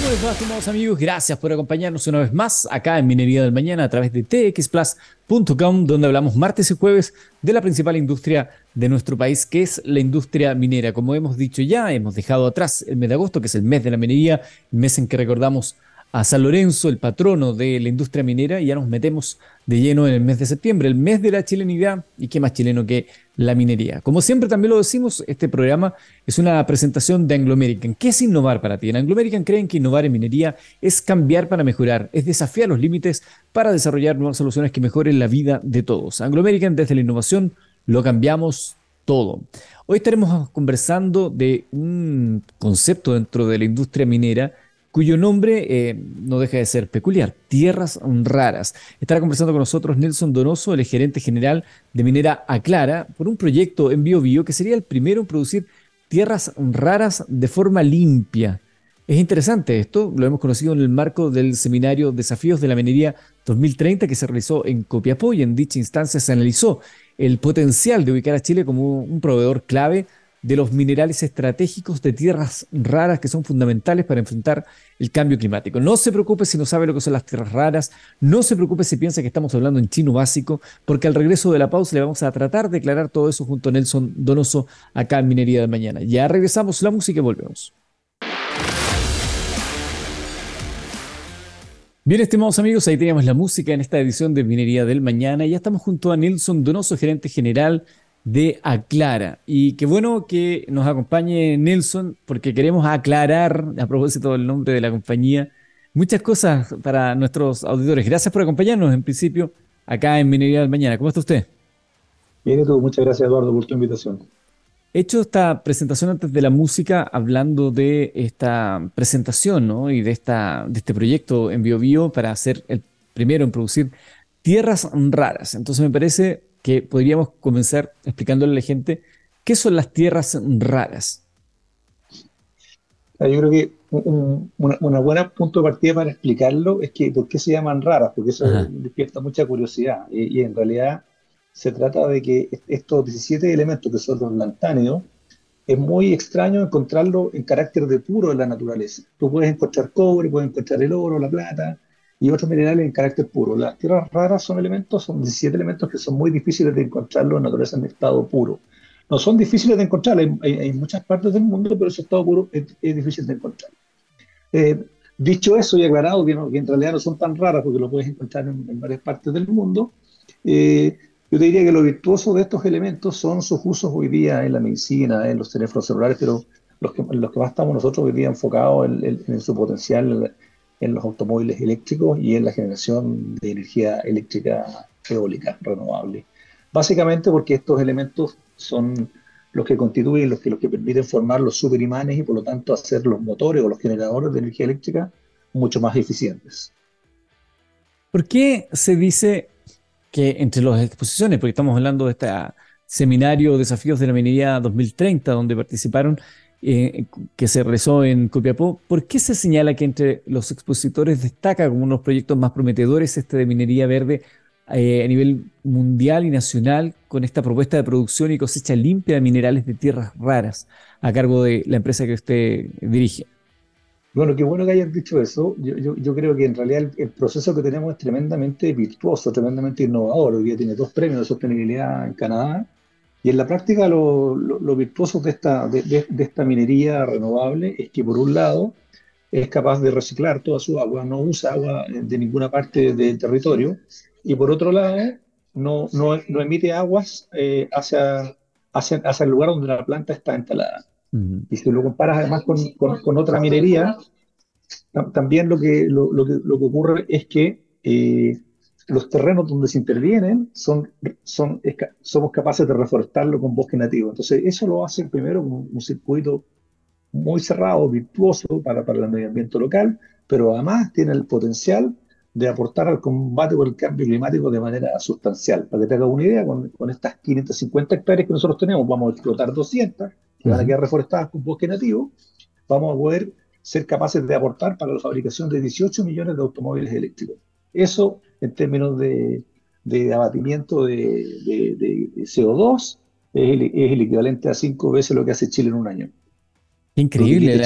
¿Cómo les va, estimados amigos? Gracias por acompañarnos una vez más acá en Minería del Mañana a través de txplus.com, donde hablamos martes y jueves de la principal industria de nuestro país, que es la industria minera. Como hemos dicho ya, hemos dejado atrás el mes de agosto, que es el mes de la minería, el mes en que recordamos a San Lorenzo, el patrono de la industria minera, y ya nos metemos de lleno en el mes de septiembre, el mes de la chilenidad, y qué más chileno que la minería. Como siempre también lo decimos, este programa es una presentación de Anglo American. ¿Qué es innovar para ti? En Anglo American creen que innovar en minería es cambiar para mejorar, es desafiar los límites para desarrollar nuevas soluciones que mejoren la vida de todos. Anglo American desde la innovación lo cambiamos todo. Hoy estaremos conversando de un concepto dentro de la industria minera cuyo nombre eh, no deja de ser peculiar, Tierras Raras. Estará conversando con nosotros Nelson Donoso, el gerente general de Minera Aclara, por un proyecto en BioBio que sería el primero en producir tierras raras de forma limpia. Es interesante esto, lo hemos conocido en el marco del seminario Desafíos de la Minería 2030 que se realizó en Copiapó y en dicha instancia se analizó el potencial de ubicar a Chile como un proveedor clave de los minerales estratégicos de tierras raras que son fundamentales para enfrentar el cambio climático. No se preocupe si no sabe lo que son las tierras raras, no se preocupe si piensa que estamos hablando en chino básico, porque al regreso de la pausa le vamos a tratar de aclarar todo eso junto a Nelson Donoso acá en Minería de Mañana. Ya regresamos la música y volvemos. Bien, estimados amigos, ahí teníamos la música en esta edición de Minería del Mañana. Ya estamos junto a Nelson Donoso, gerente general de Aclara. Y qué bueno que nos acompañe Nelson, porque queremos aclarar, a propósito del nombre de la compañía, muchas cosas para nuestros auditores. Gracias por acompañarnos, en principio, acá en Minería del Mañana. ¿Cómo está usted? Bien, y tú. Muchas gracias, Eduardo, por tu invitación. He hecho esta presentación antes de la música hablando de esta presentación ¿no? y de, esta, de este proyecto en BioBio para ser el primero en producir tierras raras. Entonces me parece que podríamos comenzar explicándole a la gente qué son las tierras raras. Yo creo que un, una, buena punto de partida para explicarlo es que por qué se llaman raras, porque eso despierta mucha curiosidad. Y, en realidad se trata de que estos 17 elementos que son los lantáneos, es muy extraño encontrarlo en carácter de puro en la naturaleza. Tú puedes encontrar cobre, puedes encontrar el oro, la plata, y otros minerales en carácter puro. Las tierras raras son elementos, son 17 elementos que son muy difíciles de encontrarlos en naturaleza en estado puro. No son difíciles de encontrar, hay, muchas partes del mundo, pero ese estado puro es, difícil de encontrar. Eh, dicho eso y aclarado que, en realidad no son tan raras porque lo puedes encontrar en, varias partes del mundo, eh, yo te diría que lo virtuoso de estos elementos son sus usos hoy día en la medicina, en los teléfonos celulares, pero los que, los que más estamos nosotros hoy día enfocados en, en su potencial en los automóviles eléctricos y en la generación de energía eléctrica eólica renovable. Básicamente porque estos elementos son los que constituyen, los que, los que permiten formar los superimanes y por lo tanto hacer los motores o los generadores de energía eléctrica mucho más eficientes. ¿Por qué se dice que entre las exposiciones, porque estamos hablando de este seminario Desafíos de la Minería 2030, donde participaron eh, que se realizó en Copiapó, ¿por qué se señala que entre los expositores destaca como unos proyectos más prometedores este de minería verde eh, a nivel mundial y nacional con esta propuesta de producción y cosecha limpia de minerales de tierras raras a cargo de la empresa que usted dirige? Bueno, qué bueno que hayan dicho eso. Yo, creo que en realidad el, proceso que tenemos es tremendamente virtuoso, tremendamente innovador. Hoy tiene dos premios de sostenibilidad en Canadá y en la práctica lo, virtuoso de esta, de, esta minería renovable es que por un lado es capaz de reciclar toda su agua, no usa agua de ninguna parte del territorio, y por otro lado no, no, no emite aguas eh, hacia, hacia, hacia, el lugar donde la planta está instalada. Y si lo comparas además con, con, otra minería, también lo que, lo, lo, que, lo que ocurre es que eh, los terrenos donde se intervienen son, son, somos capaces de reforestarlo con bosque nativo. Entonces, eso lo hace primero como un circuito muy cerrado, virtuoso para, para el medio ambiente local, pero además tiene el potencial de aportar al combate por el cambio climático de manera sustancial. Para que te hagas una idea, con, con, estas 550 hectáreas que nosotros tenemos, vamos a explotar 200, que van a quedar reforestadas con bosque nativo, vamos a poder ser capaces de aportar para la fabricación de 18 millones de automóviles eléctricos. Eso en términos de, abatimiento de, CO2 es el, equivalente a cinco veces lo que hace Chile en un año. Increíble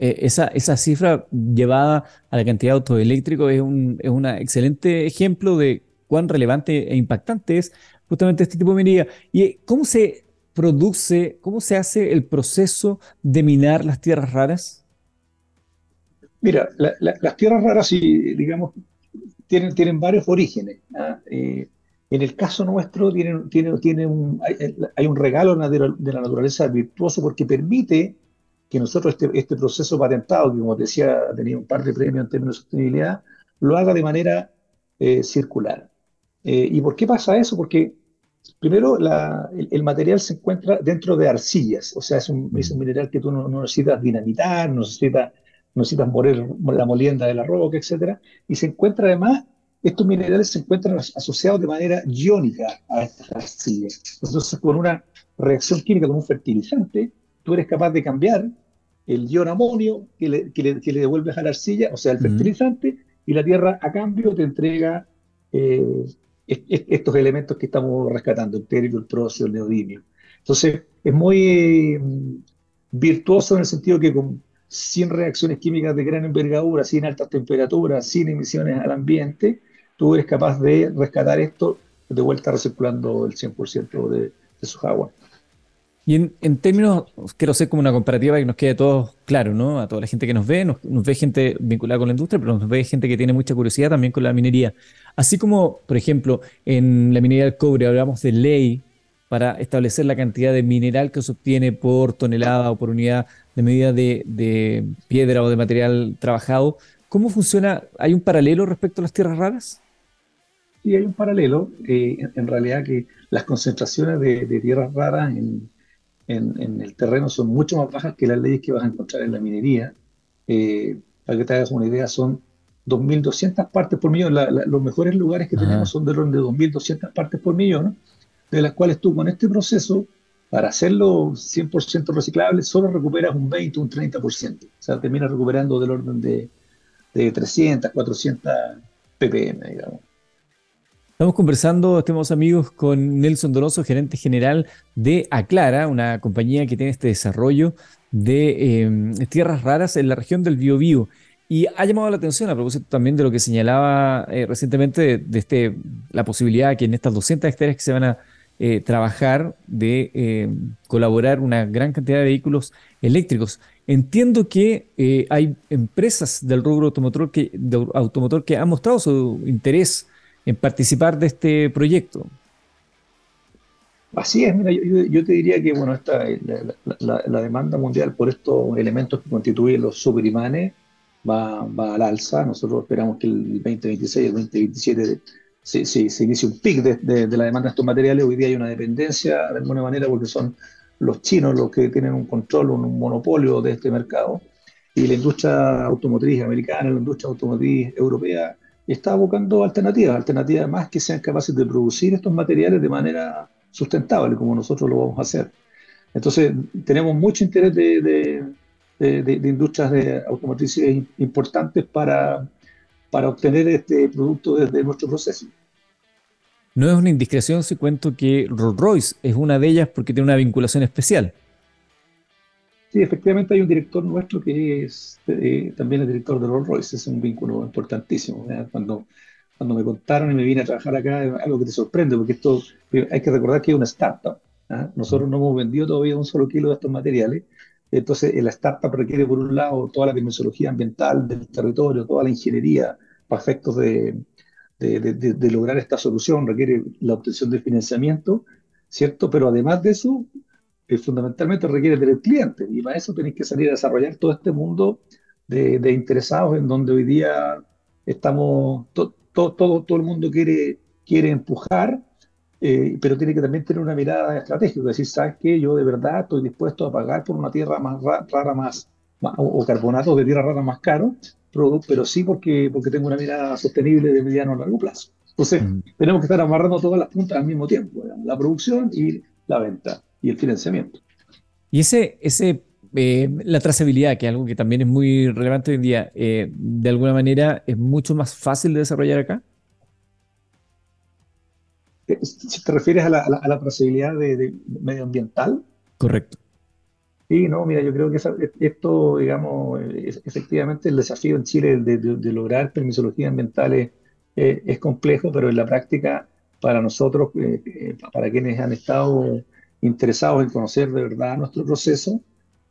eh, esa, esa cifra llevada a la cantidad de autos eléctricos es un es una excelente ejemplo de cuán relevante e impactante es justamente este tipo de minería. ¿Y cómo se produce, cómo se hace el proceso de minar las tierras raras? Mira, las tierras raras, digamos, tienen, tienen varios orígenes. Eh, en el caso nuestro tiene, tiene, tiene un, hay, un regalo de la naturaleza virtuoso porque permite que nosotros este, este proceso patentado, que como te decía, tenía un par de premios en términos de sostenibilidad, lo haga de manera eh, circular. Eh, ¿Y por qué pasa eso? Porque primero el, material se encuentra dentro de arcillas, o sea, es un, mineral que tú no, necesitas dinamitar, no necesitas, no necesitas morir la molienda de la roca, etc. Y se encuentra además, estos minerales se encuentran asociados de manera iónica a estas arcillas. Entonces, con una reacción química con un fertilizante, tú eres capaz de cambiar el ion amonio que le, que le, devuelves a la arcilla, o sea, el fertilizante, y la tierra a cambio te entrega eh, estos elementos que estamos rescatando, el terio, el próximo, el neodimio. Entonces, es muy mm, virtuoso en el sentido que con, sin reacciones químicas de gran envergadura, sin altas temperaturas, sin emisiones al ambiente, tú eres capaz de rescatar esto de vuelta recirculando el 100% de, de sus aguas. Y en, términos, quiero hacer como una comparativa que nos quede todo claro, ¿no? A toda la gente que nos ve, nos, ve gente vinculada con la industria, pero nos ve gente que tiene mucha curiosidad también con la minería. Así como, por ejemplo, en la minería del cobre hablamos de ley para establecer la cantidad de mineral que se obtiene por tonelada o por unidad de medida de, piedra o de material trabajado. ¿Cómo funciona? ¿Hay un paralelo respecto a las tierras raras? Sí, hay un paralelo. Eh, en, realidad que las concentraciones de, de tierras raras en en, el terreno son mucho más bajas que las leyes que vas a encontrar en la minería. Eh, para que te hagas una idea, son 2.200 partes por millón. los mejores lugares que tenemos son de orden de 2.200 partes por millón, de las cuales tú con este proceso, para hacerlo 100% reciclable, solo recuperas un 20, un 30%. O sea, terminas recuperando del orden de, de 300, 400 ppm, digamos. Estamos conversando, estimados amigos, con Nelson Donoso, gerente general de Aclara, una compañía que tiene este desarrollo de em, tierras raras en la región del Biobío. Y ha llamado la atención a propósito también de lo que señalaba eh, recientemente de, este, la posibilidad que en estas 200 hectáreas que se van a eh, trabajar de em, colaborar una gran cantidad de vehículos eléctricos. Entiendo que eh, hay empresas del rubro automotor que, automotor que han mostrado su interés en participar de este proyecto. Así es, mira, yo, te diría que bueno, esta, la, demanda mundial por estos elementos que constituyen los superimanes va, va al alza. Nosotros esperamos que el 2026, el 2027 se, se, inicie un pic de, de, la demanda de estos materiales. Hoy día hay una dependencia de alguna manera porque son los chinos los que tienen un control, un monopolio de este mercado. Y la industria automotriz americana, la industria automotriz europea está abocando alternativas, alternativas más que sean capaces de producir estos materiales de manera sustentable, como nosotros lo vamos a hacer. Entonces, tenemos mucho interés de, industrias de automotrices importantes para, para obtener este producto desde nuestro proceso. No es una indiscreción si cuento que Rolls Royce es una de ellas porque tiene una vinculación especial. Sí, efectivamente hay un director nuestro que es eh, también el director de Rolls Royce, es un vínculo importantísimo. Cuando, cuando me contaron y me vine a trabajar acá, es algo que te sorprende, porque esto eh, hay que recordar que es una startup. Nosotros no hemos vendido todavía un solo kilo de estos materiales. Entonces, la startup requiere, por un lado, toda la tecnología ambiental del territorio, toda la ingeniería para efectos de, lograr esta solución, requiere la obtención de financiamiento, ¿cierto? Pero además de eso, que fundamentalmente requiere tener clientes y para eso tenéis que salir a desarrollar todo este mundo de, interesados en donde hoy día estamos, todo, todo el mundo quiere, quiere empujar, eh, pero tiene que también tener una mirada estratégica, decir, ¿sabes qué? Yo de verdad estoy dispuesto a pagar por una tierra más rara, más, o, carbonatos de tierra rara más caro, pero, pero, sí porque, porque tengo una mirada sostenible de mediano a largo plazo. Entonces, mm. tenemos que estar amarrando todas las puntas al mismo tiempo, la producción y la venta y el financiamiento. Y ese, ese eh, la trazabilidad, que es algo que también es muy relevante hoy en día, eh, de alguna manera es mucho más fácil de desarrollar acá. Eh, si te refieres a la, trazabilidad de, medioambiental. Correcto. Sí, no, mira, yo creo que esto, digamos, efectivamente el desafío en Chile de, lograr permisologías ambientales eh, es complejo, pero en la práctica, para nosotros, eh, eh, para quienes han estado interesados en conocer de verdad nuestro proceso,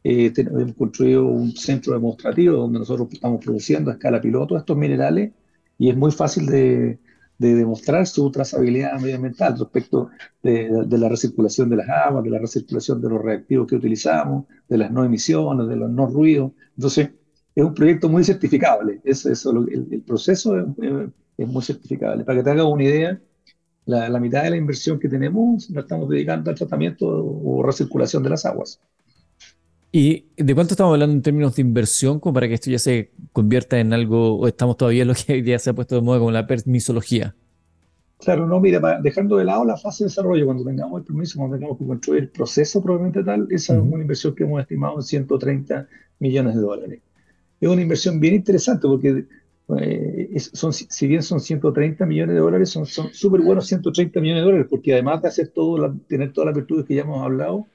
hemos construido un centro demostrativo donde nosotros estamos produciendo a escala piloto estos minerales y es muy fácil de, de demostrar su trazabilidad medioambiental respecto de, la recirculación de las aguas, de la recirculación de los reactivos que utilizamos, de las no emisiones, de los no ruidos. Entonces, es un proyecto muy certificable. Es, eso, el, proceso es, muy certificable. Para que te hagas una idea, la, la, mitad de la inversión que tenemos la estamos dedicando al tratamiento o recirculación de las aguas. ¿Y de cuánto estamos hablando en términos de inversión como para que esto ya se convierta en algo, o estamos todavía en lo que día se ha puesto de moda como la permisología? Claro, no, mira, dejando de lado la fase de desarrollo, cuando tengamos el permiso, cuando tengamos que construir el proceso probablemente tal, esa es una inversión que hemos estimado en 130 millones de dólares. Es una inversión bien interesante porque eh, son, si bien son 130 millones de dólares, son súper buenos 130 millones de dólares, porque además de hacer todo, tener todas las virtudes que ya hemos hablado,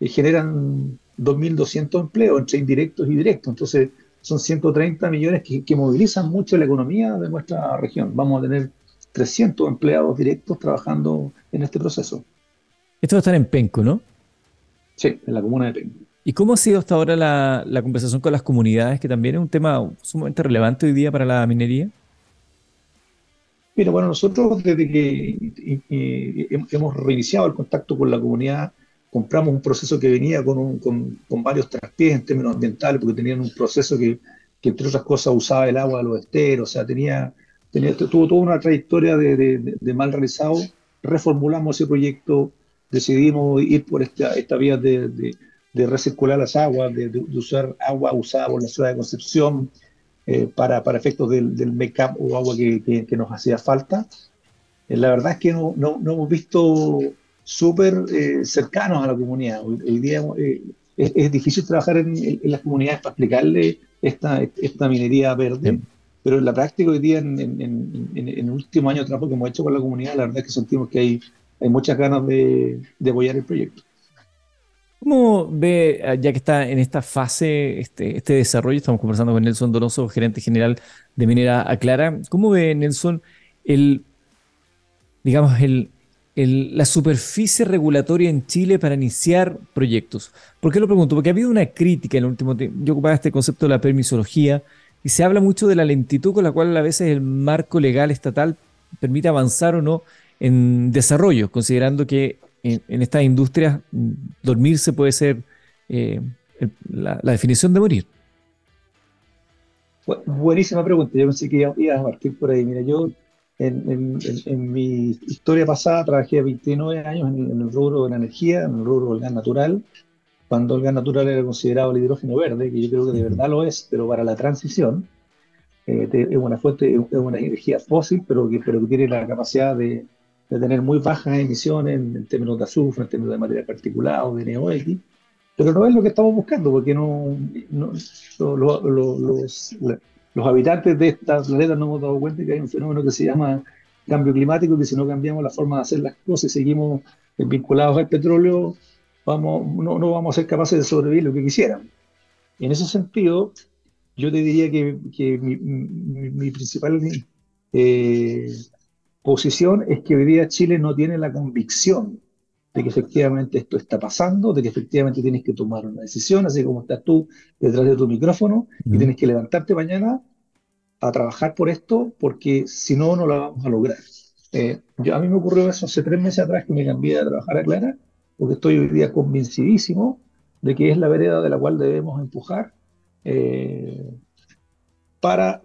eh, generan 2.200 empleos entre indirectos y directos. Entonces, son 130 millones que, movilizan mucho la economía de nuestra región. Vamos a tener 300 empleados directos trabajando en este proceso. Esto va a estar en Penco, ¿no? Sí, en la comuna de Penco. ¿Y cómo ha sido hasta ahora la, conversación con las comunidades, que también es un tema sumamente relevante hoy día para la minería? Mira, bueno, nosotros desde que hemos reiniciado el contacto con la comunidad, compramos un proceso que venía con, con, varios traspiés en términos ambientales, porque tenían un proceso que, entre otras cosas, usaba el agua de los esteros, o sea, tenía, tenía, tuvo toda una trayectoria de, de, de, mal realizado. Reformulamos ese proyecto, decidimos ir por esta, esta vía de, de recircular las aguas, de, usar agua usada por la ciudad de Concepción eh, para, para, efectos del, del make-up o agua que, que, nos hacía falta. Eh, la verdad es que no, no, no hemos visto súper eh, cercanos a la comunidad. Hoy, día eh, es, difícil trabajar en, las comunidades para explicarle esta, esta minería verde, pero en la práctica hoy día, en, en, el último año de trabajo que hemos hecho con la comunidad, la verdad es que sentimos que hay, hay muchas ganas de, de apoyar el proyecto. ¿Cómo ve, ah, ya que está en esta fase, este, este desarrollo, estamos conversando con Nelson Donoso, gerente general de Minera Aclara, ¿cómo ve Nelson el, digamos, el, la superficie regulatoria en Chile para iniciar proyectos. ¿Por qué lo pregunto? Porque ha habido una crítica en el último tiempo. Yo ocupaba este concepto de la permisología y se habla mucho de la lentitud con la cual a veces el marco legal estatal permite avanzar o no en desarrollo, considerando que en, estas industrias mm, dormirse puede ser eh, la, definición de morir. Buenísima pregunta. Yo pensé que iba a partir por ahí. Mira, yo en, mi historia pasada trabajé 29 años en, el rubro de la energía, en el rubro del gas natural, cuando el gas natural era considerado el hidrógeno verde, que yo creo que de verdad lo es, pero para la transición eh, es una fuente, es una energía fósil, pero que, pero que tiene la capacidad de, de tener muy bajas emisiones en, términos de azufre, en términos de materia particulada o de NOx, pero no es lo que estamos buscando, porque no, no los, los habitantes de esta planeta no hemos dado cuenta que hay un fenómeno que se llama cambio climático, que si no cambiamos la forma de hacer las cosas y seguimos vinculados al petróleo, no, vamos a ser capaces de sobrevivir lo que quisieran. En ese sentido, yo te diría que, mi, principal eh, posición es que hoy día Chile no tiene la convicción de que efectivamente esto está pasando, de que efectivamente tienes que tomar una decisión, así como estás tú detrás de tu micrófono, y tienes que levantarte mañana a trabajar por esto, porque si no, no la vamos a lograr. Eh, yo, a mí me ocurrió eso hace tres meses atrás que me cambié a trabajar a Clara, porque estoy hoy día convencidísimo de que es la vereda de la cual debemos empujar eh, para,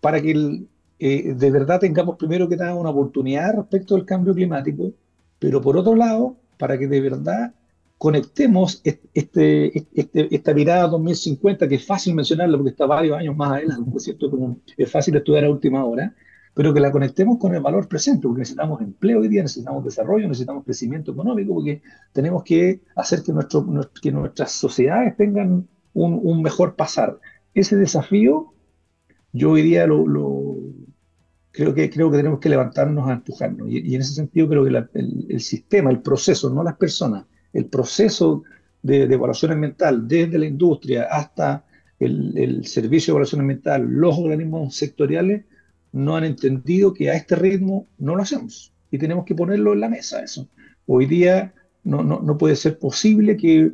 para que eh, de verdad tengamos primero que nada una oportunidad respecto al cambio climático, pero por otro lado, para que de verdad conectemos este, este, esta mirada 2050, que es fácil mencionarla porque está varios años más adelante, ¿cierto? Es fácil estudiar a última hora, pero que la conectemos con el valor presente, porque necesitamos empleo hoy día, necesitamos desarrollo, necesitamos crecimiento económico, porque tenemos que hacer que, nuestro, que nuestras sociedades tengan un mejor pasar. Ese desafío, yo hoy día lo, creo que, creo que tenemos que levantarnos a empujarnos. Y, en ese sentido creo que el, sistema, el proceso, no las personas, el proceso de, evaluación ambiental, desde la industria hasta el, servicio de evaluación ambiental, los organismos sectoriales, no han entendido que a este ritmo no lo hacemos y tenemos que ponerlo en la mesa eso. Hoy día no, no, no puede ser posible que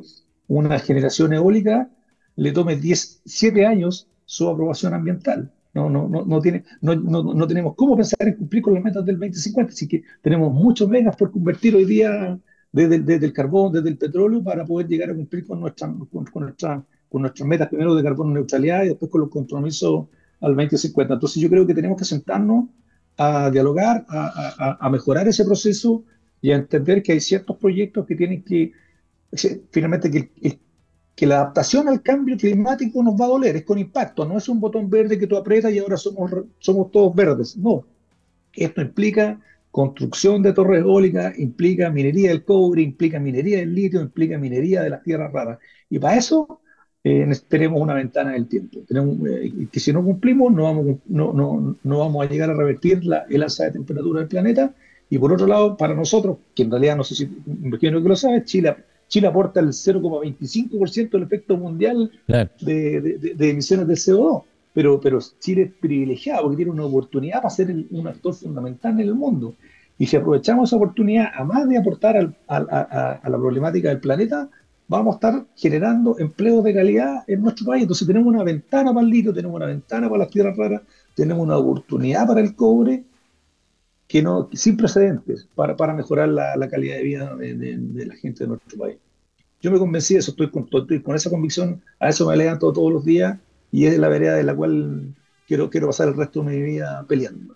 una generación eólica le tome 10, 7 años su aprobación ambiental. No, no, no, no, tiene, no, no, no, tenemos cómo pensar en cumplir con las metas del 2050, así que tenemos muchos megas por convertir hoy día desde, desde el carbón, desde el petróleo, para poder llegar a cumplir con, nuestra, con, nuestra, con nuestras metas, primero de carbono neutralidad y después con los compromisos al 2050. Entonces yo creo que tenemos que sentarnos a dialogar, a, a, mejorar ese proceso y a entender que hay ciertos proyectos que tienen que, finalmente, que, que la adaptación al cambio climático nos va a doler, es con impacto, no es un botón verde que tú aprietas y ahora somos, somos todos verdes, no. Esto implica construcción de torres eólicas, implica minería del cobre, implica minería del litio, implica minería de las tierras raras. Y para eso eh, tenemos una ventana del tiempo. Eh, que si no cumplimos, no vamos, no, no, no vamos a llegar a revertir la, el alza de temperatura del planeta. Y por otro lado, para nosotros, que en realidad no sé si, imagino que lo sabes, Chile, Chile aporta el 0,25% del efecto mundial de, de, de, emisiones de CO2 pero, pero Chile es privilegiado porque tiene una oportunidad para ser un actor fundamental en el mundo. Y si aprovechamos esa oportunidad, a más de aportar a, la problemática del planeta, vamos a estar generando empleos de calidad en nuestro país. Entonces tenemos una ventana para el litio, tenemos una ventana para las tierras raras, tenemos una oportunidad para el cobre que no, sin precedentes para, para mejorar la, calidad de vida de, la gente de nuestro país. Yo me convencí de eso, estoy con, estoy con esa convicción, a eso me levanto todos los días y es la vereda de la cual quiero, quiero pasar el resto de mi vida peleando.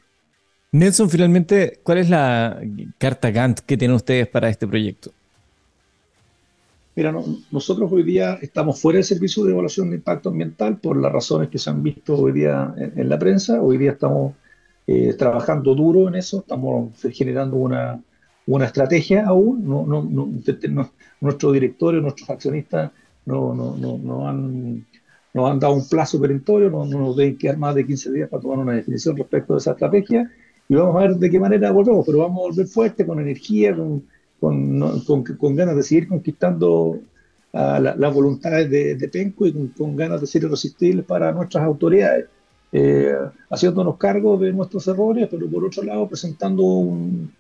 Nelson, finalmente, ¿cuál es la carta Gantt que tienen ustedes para este proyecto? Mira, nosotros hoy día estamos fuera del servicio de evaluación de impacto ambiental por las razones que se han visto hoy día en, la prensa. Hoy día estamos eh, trabajando duro en eso, estamos generando una, una estrategia aún. No, no, no, nuestro directorio, nuestros accionistas no, no, no, han nos han dado un plazo perentorio, no, nos deben quedar más de 15 días para tomar una definición respecto de esa estrategia y vamos a ver de qué manera volvemos, pero vamos a volver fuerte, con energía, con, con, con, ganas de seguir conquistando las la voluntades de, de, Penco y con, ganas de ser irresistibles para nuestras autoridades, eh, haciéndonos cargo de nuestros errores, pero por otro lado presentando un,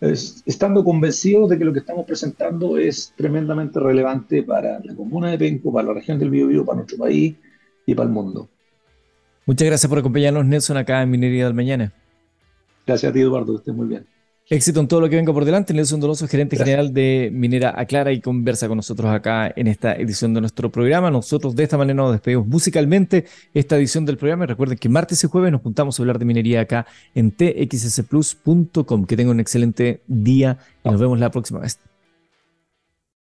estando convencidos de que lo que estamos presentando es tremendamente relevante para la comuna de Penco, para la región del Biobío, para nuestro país y para el mundo. Muchas gracias por acompañarnos, Nelson, acá en Minería del Mañana. Gracias a ti, Eduardo, que estés muy bien. Éxito en todo lo que venga por delante. Nelson Doloso, gerente general de Minera Aclara y conversa con nosotros acá en esta edición de nuestro programa. Nosotros de esta manera nos despedimos musicalmente esta edición del programa. Y recuerden que martes y jueves nos juntamos a hablar de minería acá en txsplus.com. Que tengan un excelente día y nos vemos la próxima vez.